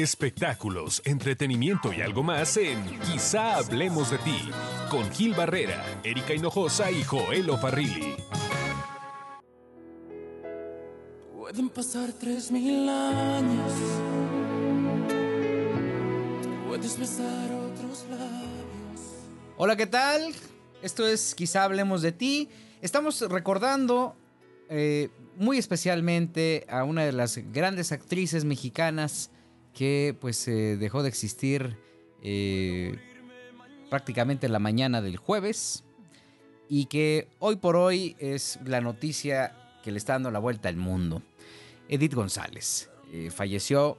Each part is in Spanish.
Espectáculos, entretenimiento y algo más en Quizá hablemos de ti, con Gil Barrera, Erika Hinojosa y Joel Farrilli. Pueden pasar tres mil años. Puedes besar otros labios. Hola, ¿qué tal? Esto es Quizá hablemos de ti. Estamos recordando eh, muy especialmente a una de las grandes actrices mexicanas que pues eh, dejó de existir eh, prácticamente la mañana del jueves y que hoy por hoy es la noticia que le está dando la vuelta al mundo. Edith González eh, falleció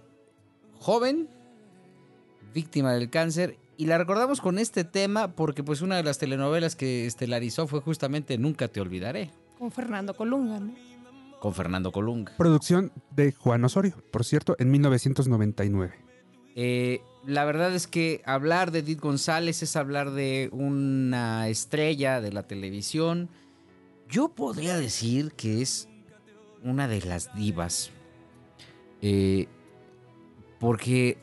joven, víctima del cáncer y la recordamos con este tema porque pues una de las telenovelas que estelarizó fue justamente Nunca te olvidaré. Con Fernando Colunga, ¿no? Con Fernando Colunga. Producción de Juan Osorio, por cierto, en 1999. Eh, la verdad es que hablar de Edith González es hablar de una estrella de la televisión. Yo podría decir que es una de las divas. Eh, porque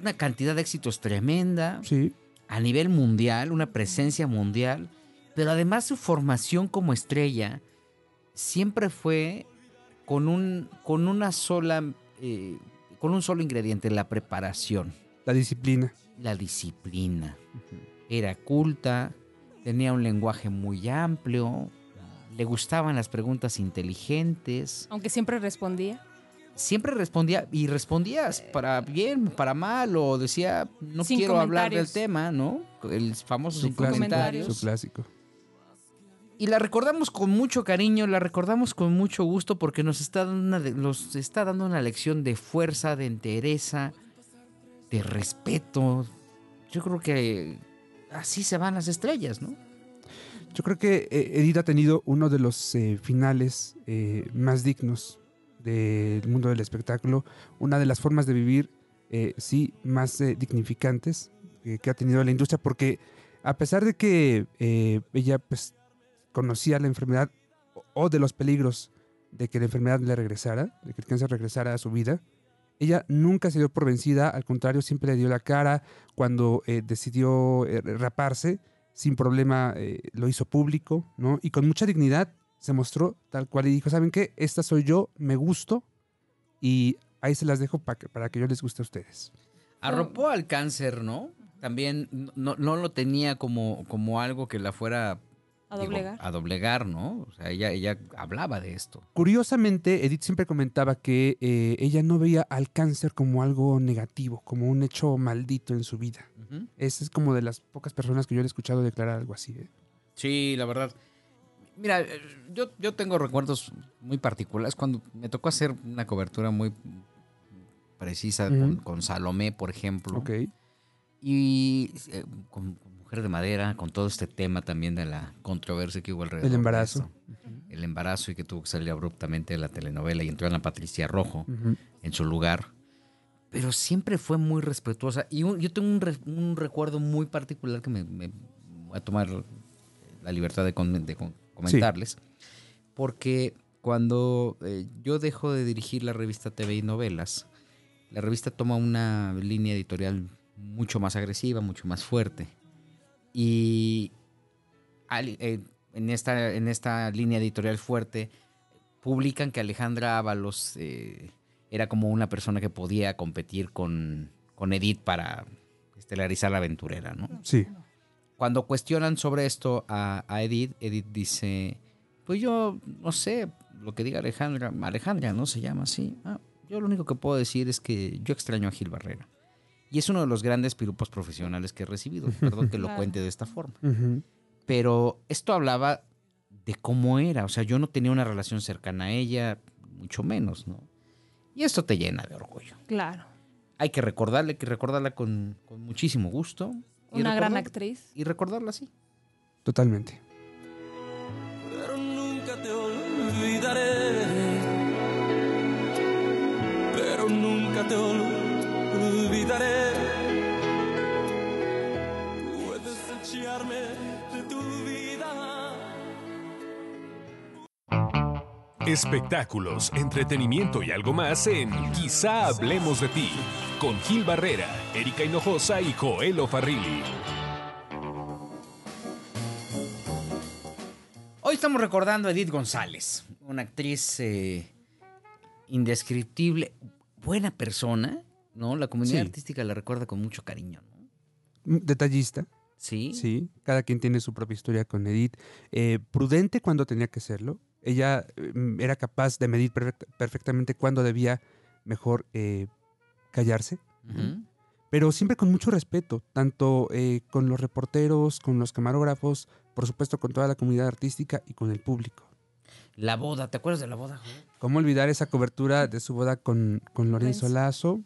una cantidad de éxitos tremenda. Sí. A nivel mundial, una presencia mundial. Pero además su formación como estrella siempre fue con, un, con una sola... Eh, con un solo ingrediente, la preparación. La disciplina. La disciplina. Era culta, tenía un lenguaje muy amplio, le gustaban las preguntas inteligentes. Aunque siempre respondía. Siempre respondía, y respondías para bien, para mal, o decía, no Sin quiero hablar del tema, ¿no? El famoso Su sin clásico. comentarios. Su clásico. Y la recordamos con mucho cariño, la recordamos con mucho gusto porque nos está dando una, nos está dando una lección de fuerza, de entereza, de respeto. Yo creo que así se van las estrellas, ¿no? Yo creo que eh, Edith ha tenido uno de los eh, finales eh, más dignos del mundo del espectáculo, una de las formas de vivir, eh, sí, más eh, dignificantes que ha tenido la industria, porque a pesar de que ella pues, conocía la enfermedad o- de los peligros de que la enfermedad le regresara, de que el cáncer regresara a su vida, ella nunca se dio por vencida, al contrario, siempre le dio la cara cuando eh, decidió eh, raparse sin problema eh, lo hizo público, ¿no? Y con mucha dignidad se mostró tal cual y dijo, ¿saben qué? Esta soy yo, me gusto y ahí se las dejo pa para que yo les guste a ustedes. Arropó al cáncer, ¿no? También no, no lo tenía como, como algo que la fuera A digo, doblegar. a doblegar, ¿no? O sea, ella, ella hablaba de esto. Curiosamente, Edith siempre comentaba que eh, ella no veía al cáncer como algo negativo, como un hecho maldito en su vida. Ujú. Esa es como de las pocas personas que yo le he escuchado declarar algo así. ¿eh? Sí, la verdad. Mira, eh, yo, yo tengo recuerdos muy particulares cuando me tocó hacer una cobertura muy precisa con, Salomé, por ejemplo. Ok. Y eh, con, con Mujer de Madera, con todo este tema también de la controversia que hubo alrededor. El de embarazo. esto. El embarazo y que tuvo que salir abruptamente de la telenovela y entró Ana Patricia Rojo en su lugar. Pero siempre fue muy respetuosa. Y un- yo tengo un, re- un recuerdo muy particular que me, me voy a tomar la libertad de, com- de com- comentarles. Porque cuando eh, yo dejo de dirigir la revista TV y Novelas, la revista toma una línea editorial mucho más agresiva, mucho más fuerte. Y eh, en, esta, en esta línea editorial fuerte publican que Alejandra Ábalos eh, era como una persona que podía competir con, con Edith para estelarizar la aventurera, ¿no? Sí. Cuando cuestionan sobre esto a, a Edith, Edith dice, pues yo no sé lo que diga Alejandra, Alejandra, ¿no? Se llama así. "Ah, yo lo único que puedo decir es que yo extraño a Gil Barrera. Y es uno de los grandes piropos profesionales que he recibido. Perdón que lo cuente de esta forma. Pero esto hablaba de cómo era. O sea, yo no tenía una relación cercana a ella, mucho menos, ¿no? Y esto te llena de orgullo. Claro. Hay que recordarle, hay que recordarla con, con muchísimo gusto. y Una gran actriz. Y recordarla así. Totalmente. Pero nunca te olvidaré. Pero nunca te olvidaré. Puedes echarme de tu vida. Espectáculos, entretenimiento y algo más en Quizá hablemos de ti, con Gil Barrera, Erika Hinojosa y Joel Farrilli. Hoy estamos recordando a Edith González, una actriz eh, indescriptible, buena persona, ¿no? La comunidad Sí. artística la recuerda con mucho cariño, ¿no? Mm, Detallista, Sí. sí. Cada quien tiene su propia historia con Edith. Eh, prudente cuando tenía que serlo. Ella eh, mm, era capaz de medir perfect- perfectamente cuándo debía mejor eh, callarse. Pero siempre con mucho respeto, tanto eh, con los reporteros, con los camarógrafos, por supuesto con toda la comunidad artística y con el público. La boda, ¿te acuerdas de la boda? ¿Cómo olvidar esa cobertura de su boda con, con Lorenzo. Lazo?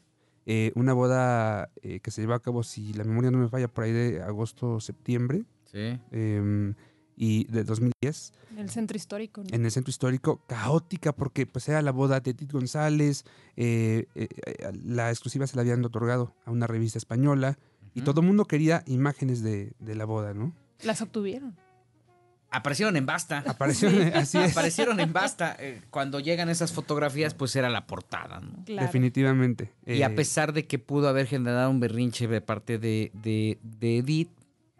Eh, una boda eh, que se llevó a cabo, si la memoria no me falla, por ahí de agosto, septiembre Sí. em, y de 2010 En el centro histórico. ¿no? en el centro histórico, caótica porque pues era la boda de Edith González, eh, eh, eh, la exclusiva se la habían otorgado a una revista española y todo el mundo quería imágenes de, de la boda, ¿no? Las obtuvieron. Aparecieron en Basta. Así es, Aparecieron en Basta. Eh, Cuando llegan esas fotografías, pues era la portada, ¿no? Claro. definitivamente. Y a Eh, pesar de que pudo haber generado un berrinche de parte de, de, de Edith,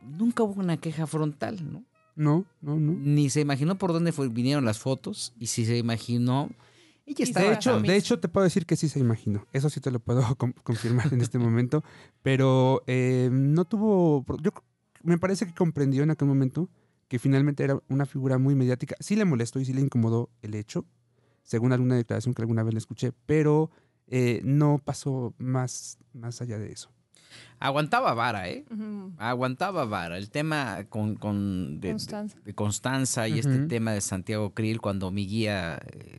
nunca hubo una queja frontal, ¿no? No, no, no. Ni se imaginó por dónde fue- vinieron las fotos y si se imaginó, ella Y estaba... De Estaba hecho, de hecho, te puedo decir que sí se imaginó. Eso sí te lo puedo com- confirmar en este momento. Pero eh, no tuvo. Yo me parece que comprendió en aquel momento que finalmente era una figura muy mediática. Sí le molestó y sí le incomodó el hecho, según alguna declaración que alguna vez le escuché, pero eh, no pasó más, más allá de eso. Aguantaba vara, ¿eh? Aguantaba vara. El tema con, con de, Constanza. de Constanza y este tema de Santiago Krill, cuando mi guía, eh,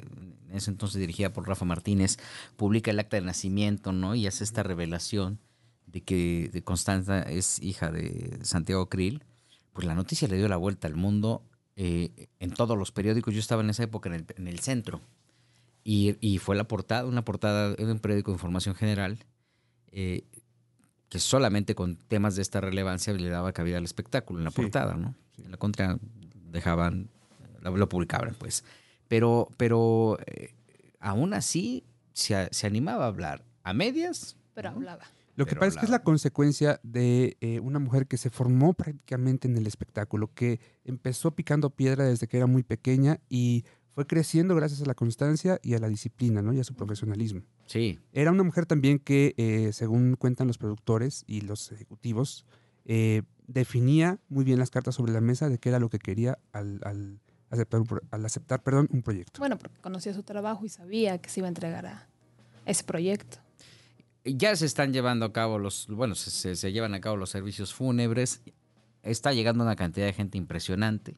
en ese entonces dirigida por Rafa Martínez, publica el acta de nacimiento, ¿no? Y hace esta revelación de que de Constanza es hija de Santiago Krill, pues la noticia le dio la vuelta al mundo eh, en todos los periódicos. Yo estaba en esa época en el, en el centro. Y, y fue la portada, una portada de un periódico de información general, eh, que solamente con temas de esta relevancia le daba cabida al espectáculo en la Sí. portada, ¿no? En la contra dejaban, lo, publicaban, pues. Pero, pero eh, aún así se, se animaba a hablar a medias. Pero ¿no? hablaba. Lo que pasa es que es la consecuencia de eh, una mujer que se formó prácticamente en el espectáculo, que empezó picando piedra desde que era muy pequeña y fue creciendo gracias a la constancia y a la disciplina, ¿no? Y a su profesionalismo. Sí, Era una mujer también que, eh, según cuentan los productores y los ejecutivos, eh, definía muy bien las cartas sobre la mesa de qué era lo que quería al, al aceptar, un, pro- al aceptar perdón, un proyecto. Bueno, porque conocía su trabajo y sabía que se iba a entregar a ese proyecto. Ya se están llevando a cabo los, bueno, se, se- se llevan a cabo los servicios fúnebres. Está llegando una cantidad de gente impresionante.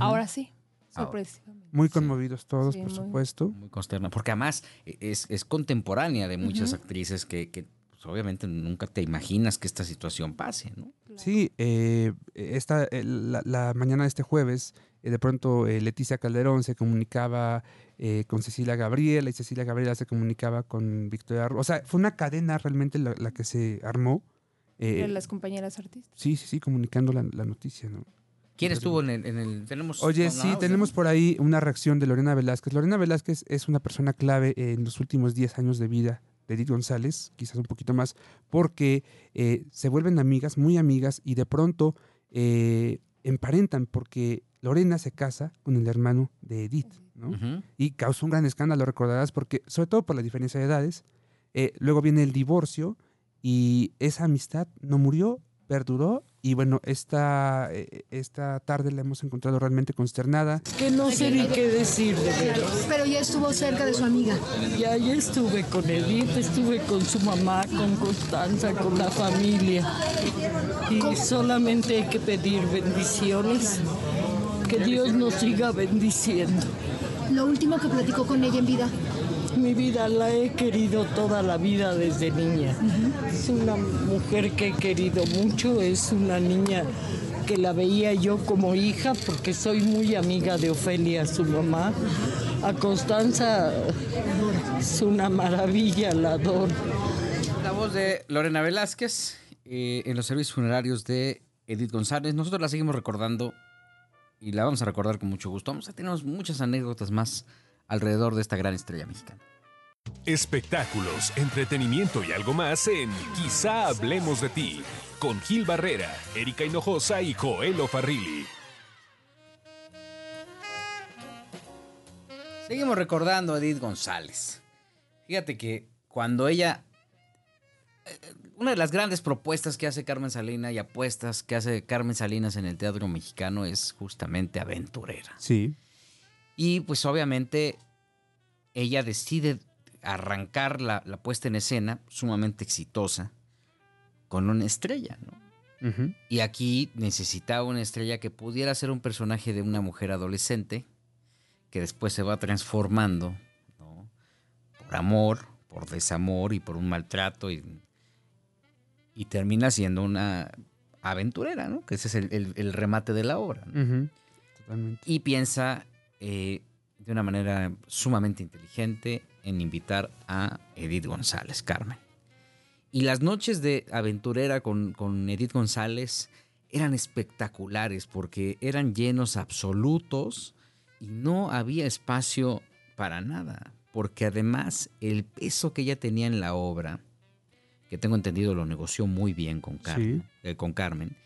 Ahora sí, sorpresivamente. Muy conmovidos todos, Sí, por muy. supuesto. muy consterna, porque además es, es contemporánea de muchas actrices que, que, pues, obviamente nunca te imaginas que esta situación pase, ¿no? Claro. Sí, eh, esta, eh, la, la mañana de este jueves, de pronto eh, Leticia Calderón se comunicaba eh, con Cecilia Gabriela y Cecilia Gabriela se comunicaba con Victoria O sea, fue una cadena realmente la, la que se armó. eh, las compañeras artistas. sí, sí, sí, comunicando la, la noticia, ¿no? ¿Quién estuvo en el, en el- tenemos Oye, sí, tenemos por ahí una reacción de Lorena Velázquez. Lorena Velázquez es una persona clave en los últimos 10 años de vida de Edith González, quizás un poquito más, porque eh, se vuelven amigas, muy amigas, y de pronto eh, emparentan, porque Lorena se casa con el hermano de Edith, ¿no? Y causó un gran escándalo, recordarás, porque, sobre todo por la diferencia de edades, eh, luego viene el divorcio, y esa amistad no murió, perduró, y bueno, esta, eh, esta tarde la hemos encontrado realmente consternada. que no sé ni qué decir de. Pero ya estuvo cerca de su amiga. Ya, ya estuve con Edith, estuve con su mamá, con Constanza, con la familia. Y solamente hay que pedir bendiciones. Que Dios nos siga bendiciendo. Lo último que platicó con ella en vida. Mi vida la he querido toda la vida desde niña. Es una mujer que he querido mucho, es una niña que la veía yo como hija porque soy muy amiga de Ofelia, su mamá. A Constanza es una maravilla, la adoro. La voz de Lorena Velázquez eh, en los servicios funerarios de Edith González. Nosotros la seguimos recordando y la vamos a recordar con mucho gusto. Vamos a tener muchas anécdotas más alrededor de esta gran estrella mexicana. Espectáculos, entretenimiento y algo más en Quizá hablemos de ti, con Gil Barrera, Erika Hinojosa y Joel Farrilli. Seguimos recordando a Edith González. Fíjate que cuando ella... eh, Una de las grandes propuestas que hace Carmen Salinas y apuestas que hace Carmen Salinas en el teatro mexicano es justamente aventurera. Sí. Y pues obviamente ella decide arrancar la, la puesta en escena sumamente exitosa con una estrella. Y aquí necesitaba una estrella que pudiera ser un personaje de una mujer adolescente que después se va transformando, ¿no? Por amor, por desamor y por un maltrato y, y termina siendo una aventurera, ¿no? Que ese es el, el- el remate de la obra. ¿no? Ujú. Totalmente. Y piensa eh, de una manera sumamente inteligente en invitar a Edith González, Carmen. Y las noches de aventurera con, con Edith González eran espectaculares porque eran llenos absolutos y no había espacio para nada. Porque además el peso que ella tenía en la obra, que tengo entendido lo negoció muy bien con Carmen, eh, con Carmen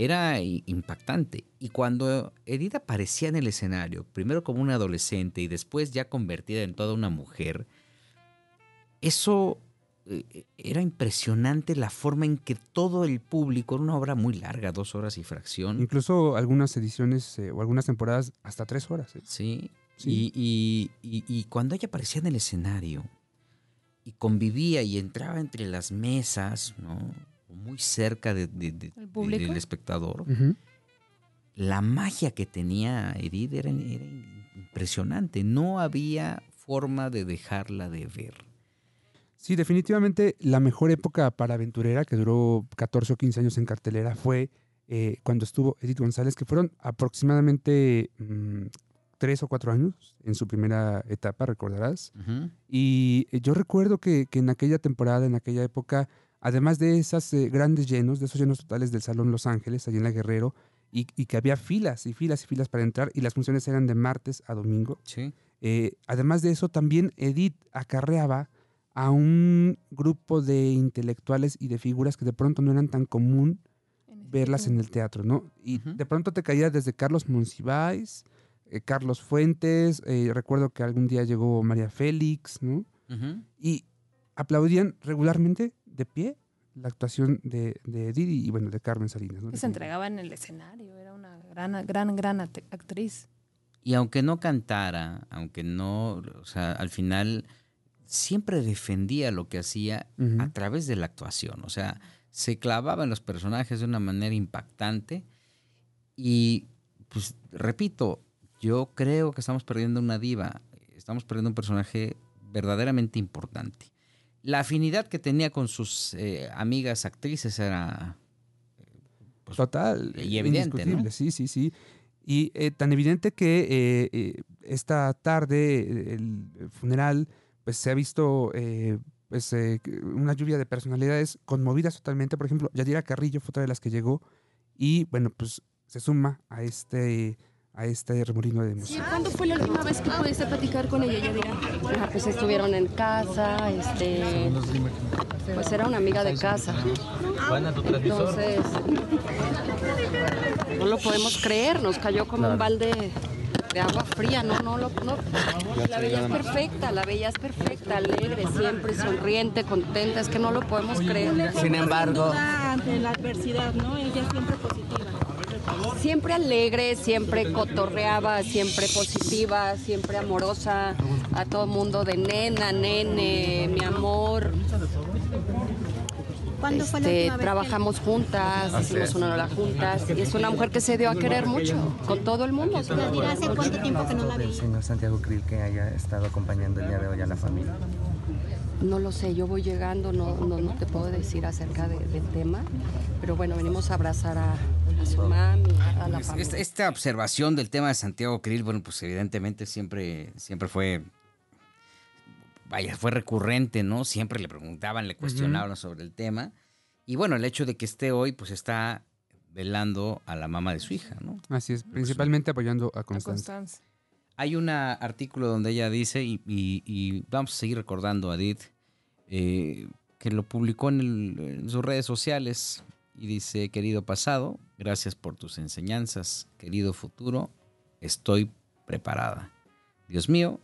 era impactante. Y cuando Edith aparecía en el escenario, primero como una adolescente y después ya convertida en toda una mujer, eso eh, era impresionante la forma en que todo el público, era una obra muy larga, dos horas y fracción, Incluso algunas ediciones eh, o algunas temporadas hasta tres horas. eh. ¿sí? Sí. Y, y- y- y cuando ella aparecía en el escenario y convivía y entraba entre las mesas, ¿no? Muy cerca de- de- de- ¿El público? del espectador, la magia que tenía Edith era, era impresionante. No había forma de dejarla de ver. Sí, definitivamente la mejor época para Aventurera, que duró 14 o 15 años en cartelera, fue eh, cuando estuvo Edith González, que fueron aproximadamente mm, tres o cuatro años en su primera etapa, recordarás. Y eh, yo recuerdo que, que en aquella temporada, en aquella época, además de esas eh, grandes llenos, de esos llenos totales del Salón Los Ángeles, allí en la Guerrero, y, y que había filas y filas y filas para entrar, y las funciones eran de martes a domingo. Sí. Eh, además de eso, también Edith acarreaba a un grupo de intelectuales y de figuras que de pronto no eran tan común ese verlas en el teatro, ¿no? Y de pronto te caía desde Carlos Monsiváis, eh, Carlos Fuentes, eh, recuerdo que algún día llegó María Félix, ¿no? Y aplaudían regularmente de pie la actuación de, de Edith y, bueno, de Carmen Salinas. ¿no? Que se entregaba en el escenario, era una gran, gran, gran act- actriz. Y aunque no cantara, aunque no, o sea, al final siempre defendía lo que hacía a través de la actuación. O sea, se clavaba en los personajes de una manera impactante. Y, pues, repito, yo creo que estamos perdiendo una diva. Estamos perdiendo un personaje verdaderamente importante. La afinidad que tenía con sus eh, amigas actrices era... pues, Total. Y evidente, ¿no? Sí, sí, sí. Y eh, tan evidente que eh, eh, esta tarde, eh, el funeral, pues se ha visto eh, pues, eh, una lluvia de personalidades conmovidas totalmente. Por ejemplo, Yadira Carrillo fue otra de las que llegó y, bueno, pues se suma a este, a este remolino de emoción. ¿Cuándo fue la última vez que pudiste platicar con ella, Yadira? Ajá, pues estuvieron en casa, este, pues era una amiga de casa. Entonces, no lo podemos creer, nos cayó como un balde de agua fría, no, no. La veías perfecta, la veías perfecta, alegre, siempre sonriente, contenta, es que no lo podemos creer. Sin embargo, ante la adversidad, ¿no? Ella siempre positiva. Siempre alegre, siempre cotorreaba, siempre positiva, siempre amorosa a todo mundo de nena, nene, mi amor. ¿Cuándo fue la Este, trabajamos juntas, hicimos una hora juntas y es una mujer que se dio a querer mucho con todo el mundo. ¿hace cuánto tiempo que no la señor Santiago Krill que haya estado acompañando el día de hoy a la familia. No lo sé, yo voy llegando, no, no, no te puedo decir acerca de- del tema, pero bueno, venimos a abrazar a, a su mami, a la Es- familia. Esta, esta observación del tema de Santiago Krill, bueno, pues evidentemente siempre, siempre fue, vaya, fue recurrente, ¿no? Siempre le preguntaban, le cuestionaban sobre el tema. Y bueno, el hecho de que esté hoy, pues está velando a la mamá de su hija, ¿no? Así es, principalmente apoyando a A Constanza. Constanza. Hay un artículo donde ella dice, y, y- y vamos a seguir recordando a Edith, eh, que lo publicó en, el- en sus redes sociales, y dice, querido pasado, gracias por tus enseñanzas, querido futuro, estoy preparada. Dios mío,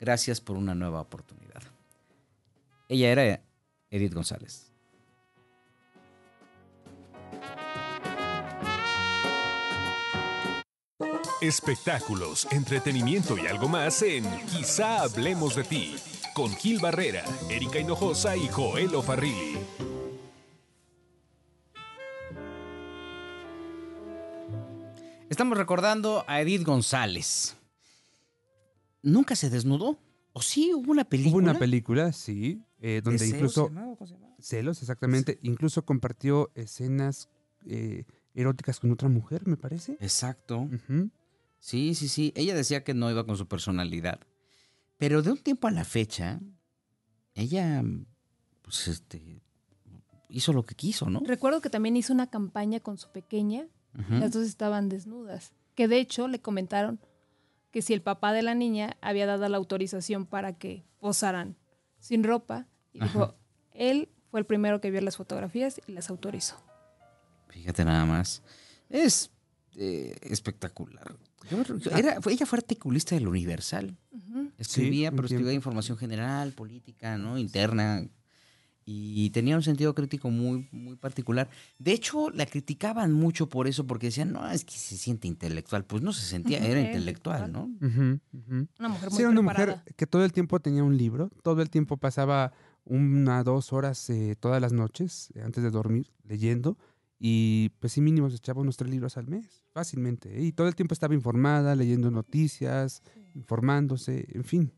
gracias por una nueva oportunidad. Ella era Edith González. Espectáculos, entretenimiento y algo más en Quizá hablemos de ti, con Gil Barrera, Erika Hinojosa y Joel Farrilli. Estamos recordando a Edith González. ¿Nunca se desnudó? ¿O sí hubo una película? Hubo una película, sí, eh, donde ¿Deseos incluso... Celos, exactamente. Incluso compartió escenas eh, eróticas con otra mujer, me parece. Exacto. Sí, sí, sí. Ella decía que no iba con su personalidad. Pero de un tiempo a la fecha, ella, pues, este, hizo lo que quiso, ¿no? Recuerdo que también hizo una campaña con su pequeña. Las dos estaban desnudas. Que de hecho le comentaron que si el papá de la niña había dado la autorización para que posaran sin ropa. Y dijo, Ajá. él fue el primero que vio las fotografías y las autorizó. Fíjate nada más. Es eh, espectacular. Yo- yo- era- fue- ella fue articulista del Universal. Escribía, Sí, pero escribía información general, política, ¿no? Interna. Y tenía un sentido crítico muy, muy particular. De hecho, la criticaban mucho por eso, porque decían, no, es que se siente intelectual. Pues no se sentía, era era intelectual, ¿no? Una mujer muy Sí, era una preparada. mujer que todo el tiempo tenía un libro, todo el tiempo pasaba una, dos horas eh, todas las noches eh, antes de dormir leyendo y pues sí mínimo se echaba unos tres libros al mes, fácilmente. ¿eh? Y todo el tiempo estaba informada, leyendo noticias, informándose, en fin.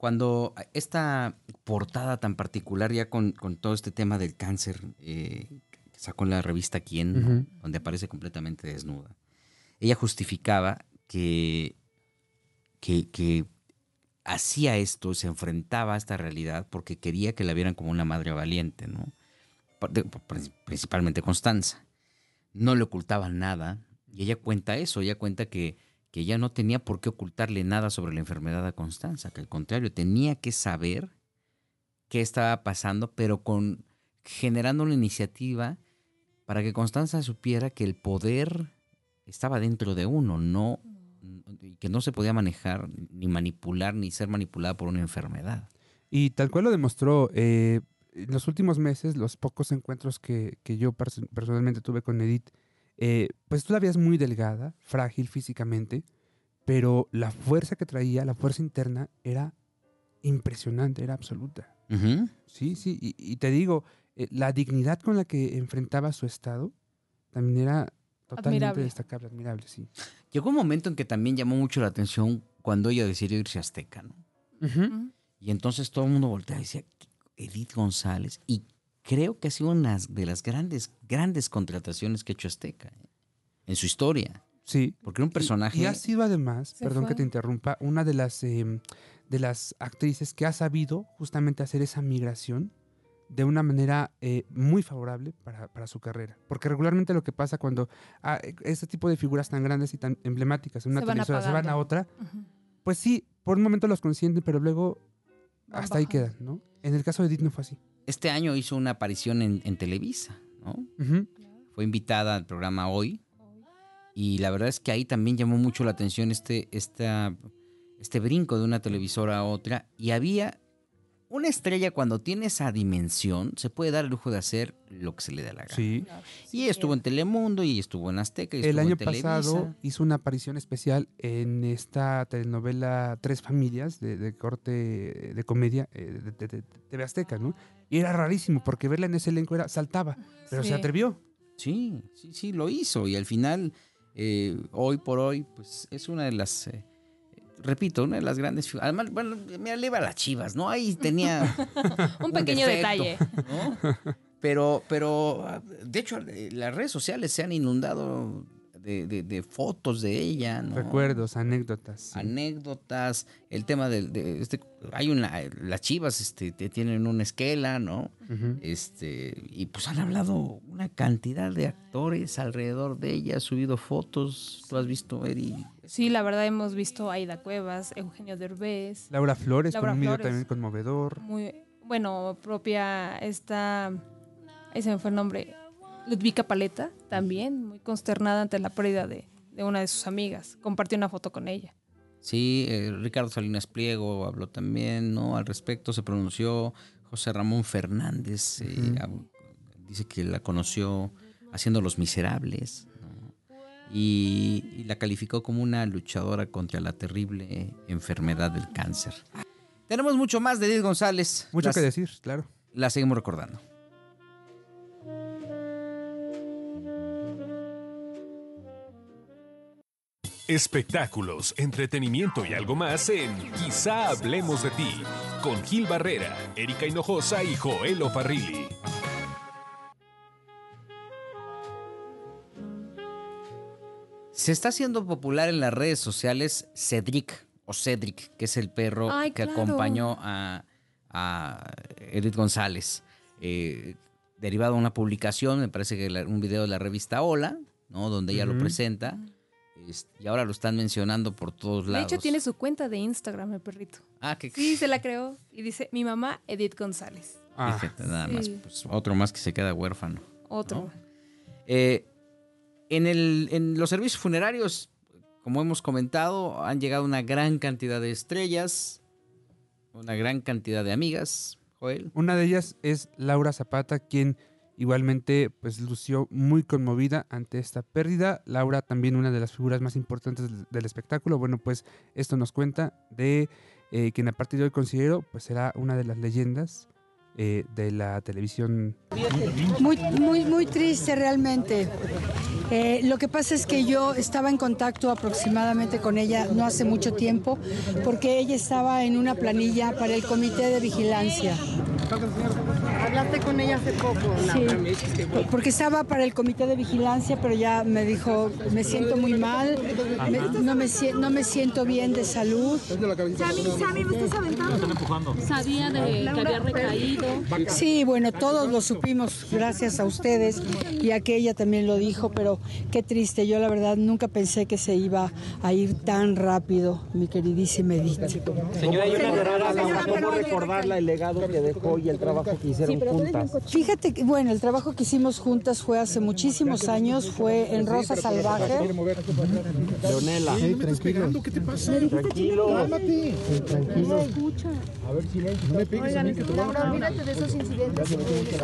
Cuando esta portada tan particular, ya con, con todo este tema del cáncer, eh, que sacó en la revista Quién, donde aparece completamente desnuda, ella justificaba que, que, que hacía esto, se enfrentaba a esta realidad porque quería que la vieran como una madre valiente, ¿no? Principalmente Constanza. No le ocultaba nada y ella cuenta eso, ella cuenta que, que ella no tenía por qué ocultarle nada sobre la enfermedad a Constanza, que al contrario, tenía que saber qué estaba pasando, pero con generando una iniciativa para que Constanza supiera que el poder estaba dentro de uno, no que no se podía manejar ni manipular ni ser manipulada por una enfermedad. Y tal cual lo demostró, eh, en los últimos meses, los pocos encuentros que, que yo perso- personalmente tuve con Edith, eh, pues tú la veías muy delgada, frágil físicamente, pero la fuerza que traía, la fuerza interna, era impresionante, era absoluta. Sí, sí, y, y te digo, eh, la dignidad con la que enfrentaba su estado también era totalmente Admirable. destacable, admirable, sí. Llegó un momento en que también llamó mucho la atención cuando ella decidió irse a Azteca, ¿no? Y entonces todo el mundo volteaba y decía, Edith González. Y creo que ha sido una de las grandes, grandes contrataciones que ha hecho Azteca ¿eh? en su historia. Sí. Porque era un personaje... Y, ha sido además, perdón que te interrumpa, una de las, eh, de las actrices que ha sabido justamente hacer esa migración de una manera eh, muy favorable para, para su carrera. Porque regularmente lo que pasa cuando ah, eh, este tipo de figuras tan grandes y tan emblemáticas en una Se van televisora se van a otra, pues sí, por un momento los consienten, pero luego Van hasta ahí quedan, ¿no? En el caso de Edith no fue así. Este año hizo una aparición en, en Televisa, ¿no? Fue invitada al programa Hoy. Y la verdad es que ahí también llamó mucho la atención este, esta, este brinco de una televisora a otra. Y había una estrella cuando tiene esa dimensión, se puede dar el lujo de hacer lo que se le dé la gana. Sí. Y estuvo en Telemundo, y estuvo en Azteca, y El estuvo año en pasado hizo una aparición especial en esta telenovela Tres Familias de, de corte de comedia eh, de, de- de TV Azteca, ¿no? Y era rarísimo porque verla en ese elenco era saltaba, pero se atrevió. Sí, sí, sí, lo hizo. Y al final, eh, hoy por hoy, pues es una de las, eh, repito, una de las grandes figuras. Además, bueno, me eleva a las chivas, ¿no? Ahí tenía Un pequeño defecto, detalle. ¿no? Pero, pero, de hecho, las redes sociales se han inundado de, de- de fotos de ella, ¿no? Recuerdos, anécdotas. sí. anécdotas, el tema del, de este, hay una, las chivas, este, te- tienen una esquela, ¿no? Este, y pues han hablado una cantidad de actores alrededor de ella, ha subido fotos, tú has visto, Eri. Sí, la verdad hemos visto a Aida Cuevas, Eugenio Derbez, Laura Flores Laura con un video Flores. también conmovedor. muy, bueno, propia esta, ahí se me fue el nombre, Ludvika Paleta, también muy consternada ante la pérdida de, de una de sus amigas. Compartió una foto con ella. Sí, eh, Ricardo Salinas Pliego habló también, ¿no? Al respecto se pronunció José Ramón Fernández, eh, dice que la conoció haciendo Los Miserables, ¿no? y, y la calificó como una luchadora contra la terrible enfermedad del cáncer. Tenemos mucho más de Edith González. Mucho Las- que decir, claro. La seguimos recordando. Espectáculos, entretenimiento y algo más en Quizá hablemos de ti con Gil Barrera, Erika Hinojosa y Joel Farrilli. Se está haciendo popular en las redes sociales Cedric o Cedric, que es el perro Ay, que claro. acompañó a, a Edith González. Eh, derivado de una publicación, me parece que la- un video de la revista Hola, ¿no? Donde ella lo presenta. Y ahora lo están mencionando por todos De lados. hecho, tiene su cuenta de Instagram, el perrito. Ah, que Sí, se la creó. Y dice, mi mamá, Edith González. Ah, fíjate, nada más. Pues, otro más que se queda huérfano. Otro. ¿no? Eh, en, el, en los servicios funerarios, como hemos comentado, han llegado una gran cantidad de estrellas, una gran cantidad de amigas, Joel. Una de ellas es Laura Zapata, quien igualmente pues lució muy conmovida ante esta pérdida. Laura también una de las figuras más importantes del, espectáculo. Bueno, pues esto nos cuenta de eh, quien a partir de hoy considero pues será una de las leyendas eh, de la televisión. Muy, muy, muy triste realmente. Eh, lo que pasa es que yo estaba en contacto aproximadamente con ella no hace mucho tiempo, porque ella estaba en una planilla para el comité de vigilancia. Hablaste con ella hace poco. Sí, porque estaba para el comité de vigilancia, pero ya me dijo, me siento muy mal, me- no, me, sie- no me siento bien de salud. Sammy, Sammy, me estás aventando. Sabía de que había recaído. Sí, bueno, todos lo supimos gracias a ustedes y a que ella también lo dijo, pero qué triste. Yo la verdad nunca pensé que se iba a ir tan rápido, mi queridísima Edith. Señora, una señora, ¿cómo recordarla, el legado que dejó y el trabajo que hicieron juntas? Fíjate que, bueno, el trabajo que hicimos juntas fue hace muchísimos años, fue en Rosa Salvaje. Leonela. tranquilo. ¿Qué te pasa? Tranquilo. Cálmate. Tranquilo. A ver, silencio. No me pegues a mí que te voy a- Laura, olvídate de esos incidentes.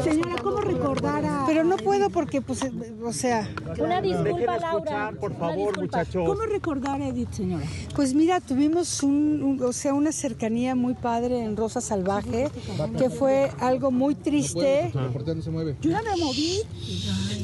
Señora, ¿cómo recordar a...? Pero no puedo porque, pues, eh, o sea... Una disculpa, Laura. por favor, muchachos. ¿Cómo recordar a Edith, señora? Pues mira, tuvimos un, un- o sea, una cercanía muy padre en Rosa Salvaje, que fue algo muy triste. Reportero no se mueve. Yo ya me moví.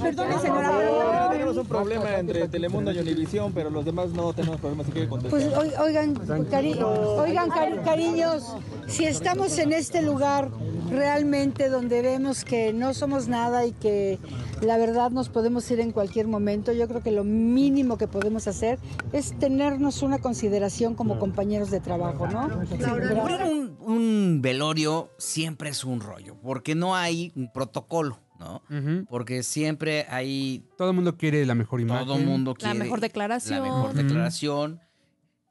Perdone, señora. tenemos un problema entre Telemundo y Univisión, pero los demás no tenemos problemas, así que. Pues oi- oigan, cari- oigan cari- cariños, si estamos en este lugar realmente donde vemos que no somos nada y que la verdad nos podemos ir en cualquier momento, yo creo que lo mínimo que podemos hacer es tenernos una consideración como compañeros de trabajo, ¿no? Cubrir un, un velorio siempre es un rollo, porque no hay un protocolo, ¿no? Porque siempre hay Todo el mundo quiere la mejor imagen. todo el mundo La quiere mejor declaración. la mejor declaración.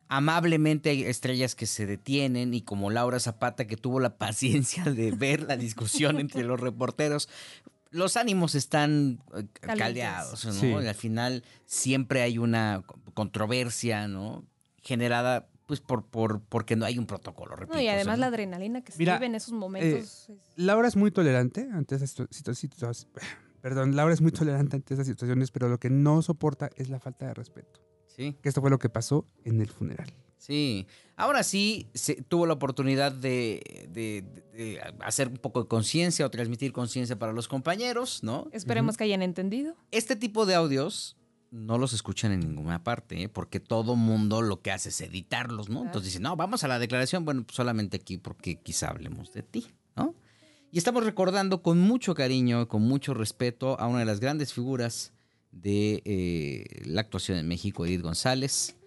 Amablemente hay estrellas que se detienen y como Laura Zapata que tuvo la paciencia de ver la discusión entre los reporteros, los ánimos están eh, Calientes. caldeados, ¿no? Sí. Y al final siempre hay una controversia, ¿no? Generada pues por, por porque no hay un protocolo, repito. No, y o sea, además la adrenalina que se Mira, vive en esos momentos. es- Laura es muy tolerante ante esas situ- situ- situaciones. Perdón, Laura es muy tolerante ante esas situaciones, pero lo que no soporta es la falta de respeto. Sí. Que esto fue lo que pasó en el funeral. Sí, ahora sí se tuvo la oportunidad de, de- de hacer un poco de conciencia o transmitir conciencia para los compañeros, ¿no? Esperemos que hayan entendido. Este tipo de audios no los escuchan en ninguna parte, ¿eh? porque todo mundo lo que hace es editarlos, ¿no? Entonces dicen, no, vamos a la declaración, bueno, pues solamente aquí porque quizá hablemos de ti, ¿no? Y estamos recordando con mucho cariño, con mucho respeto a una de las grandes figuras de eh, la actuación en México, Edith González,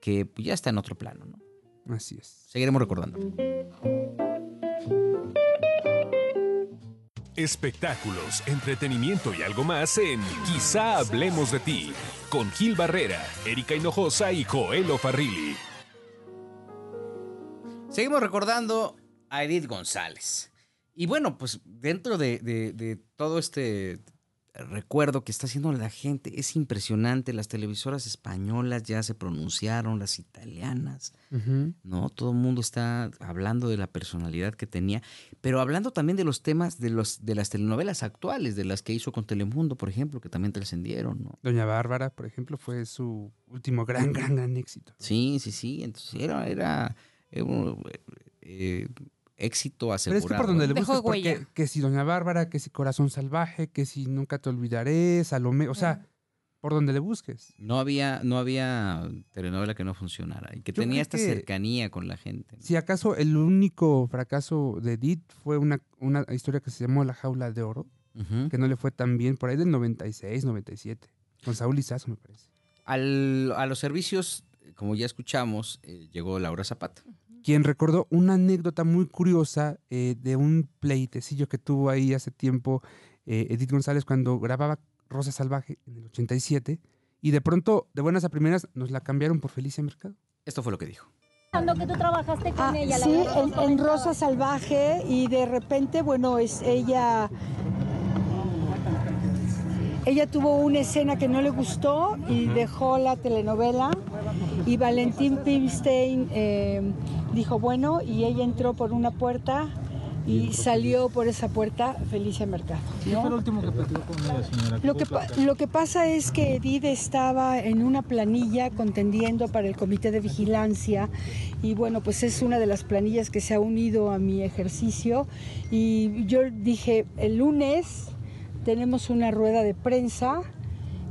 que pues, ya está en otro plano, ¿no? Así es. Seguiremos recordando. Espectáculos, entretenimiento y algo más en Quizá hablemos de ti, con Gil Barrera, Erika Hinojosa y Joelo Farrilli. Seguimos recordando a Edith González. Y bueno, pues dentro de, de- de todo este recuerdo que está haciendo la gente, es impresionante. Las televisoras españolas ya se pronunciaron, las italianas. ¿no? Todo el mundo está hablando de la personalidad que tenía, pero hablando también de los temas de, los, de las telenovelas actuales, de las que hizo con Telemundo, por ejemplo, que también trascendieron, ¿no? Doña Bárbara, por ejemplo, fue su último gran, gran, gran éxito. Sí, sí, sí. Entonces era, era, era un, eh, éxito Pero asegurado. es que por donde le porque huella. que si Doña Bárbara, que si Corazón Salvaje, que si Nunca te olvidaré, Salomé, o sea, por donde le busques. No había, no había telenovela que no funcionara y que Yo tenía esta que- cercanía con la gente. Si acaso el único fracaso de Edith fue una, una historia que se llamó La Jaula de Oro, que no le fue tan bien, por ahí del 96, 97, con Saúl Lizazo, me parece. Al- a los servicios, como ya escuchamos, eh, llegó Laura Zapata. Quien recordó una anécdota muy curiosa eh, de un pleitecillo que tuvo ahí hace tiempo eh, Edith González cuando grababa Rosa Salvaje en el 87, y de pronto, de buenas a primeras, nos la cambiaron por Felicia Mercado. Esto fue lo que dijo. Cuando que tú trabajaste con Ah, ella, la sí, verdad, en, en Rosa Salvaje y de repente, bueno, es ella. Ella tuvo una escena que no le gustó y dejó la telenovela y Valentín Pimstein eh, dijo bueno y ella entró por una puerta y salió por esa puerta Felicia Mercado. ¿Qué ¿no? fue lo último que platicó con ella, señora? Lo que, lo que pasa es que Edith estaba en una planilla contendiendo para el comité de vigilancia y bueno, pues es una de las planillas que se ha unido a mi ejercicio y yo dije, el lunes tenemos una rueda de prensa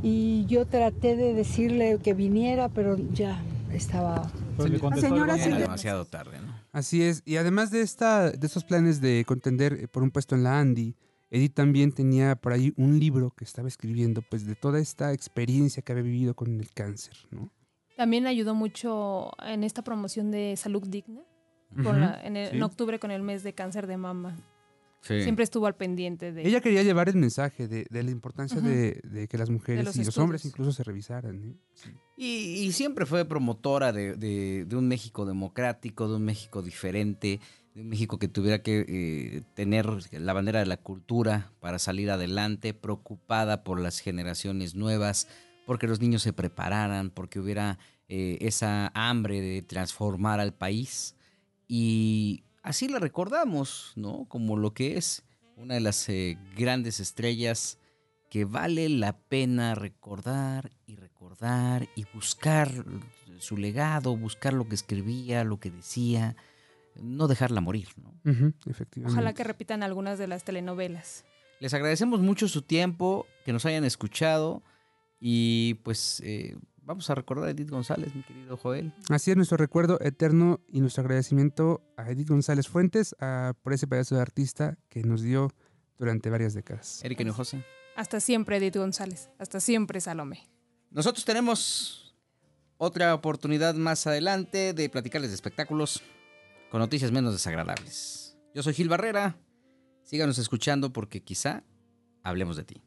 y yo traté de decirle que viniera, pero ya estaba... Señora, Era señora. demasiado tarde, ¿no? Así es, y además de, esta, de estos planes de contender eh, por un puesto en la Andy, Edith también tenía por ahí un libro que estaba escribiendo, pues de toda esta experiencia que había vivido con el cáncer, ¿no? También ayudó mucho en esta promoción de salud digna, con Ujú, la- en, el- sí. en octubre con el mes de cáncer de mama. Sí. Siempre estuvo al pendiente de... Ella quería llevar el mensaje de, de la importancia de, de que las mujeres los y los hombres incluso se revisaran. ¿eh? Sí. Y, y siempre fue promotora de, de- de un México democrático, de un México diferente, de un México que tuviera que eh, tener la bandera de la cultura para salir adelante, preocupada por las generaciones nuevas, porque los niños se prepararan, porque hubiera eh, esa hambre de transformar al país. Y así la recordamos, ¿no? Como lo que es una de las eh, grandes estrellas que vale la pena recordar y recordar y buscar su legado, buscar lo que escribía, lo que decía, no dejarla morir, ¿no? Efectivamente. Ojalá que repitan algunas de las telenovelas. Les agradecemos mucho su tiempo, que nos hayan escuchado y pues eh, vamos a recordar a Edith González, mi querido Joel. Así es nuestro recuerdo eterno y nuestro agradecimiento a Edith González Fuentes a- por ese pedazo de artista que nos dio durante varias décadas. Erika Hinojosa. Hasta siempre, Edith González. Hasta siempre, Salomé. Nosotros tenemos otra oportunidad más adelante de platicarles de espectáculos con noticias menos desagradables. Yo soy Gil Barrera. Síganos escuchando porque quizá hablemos de ti.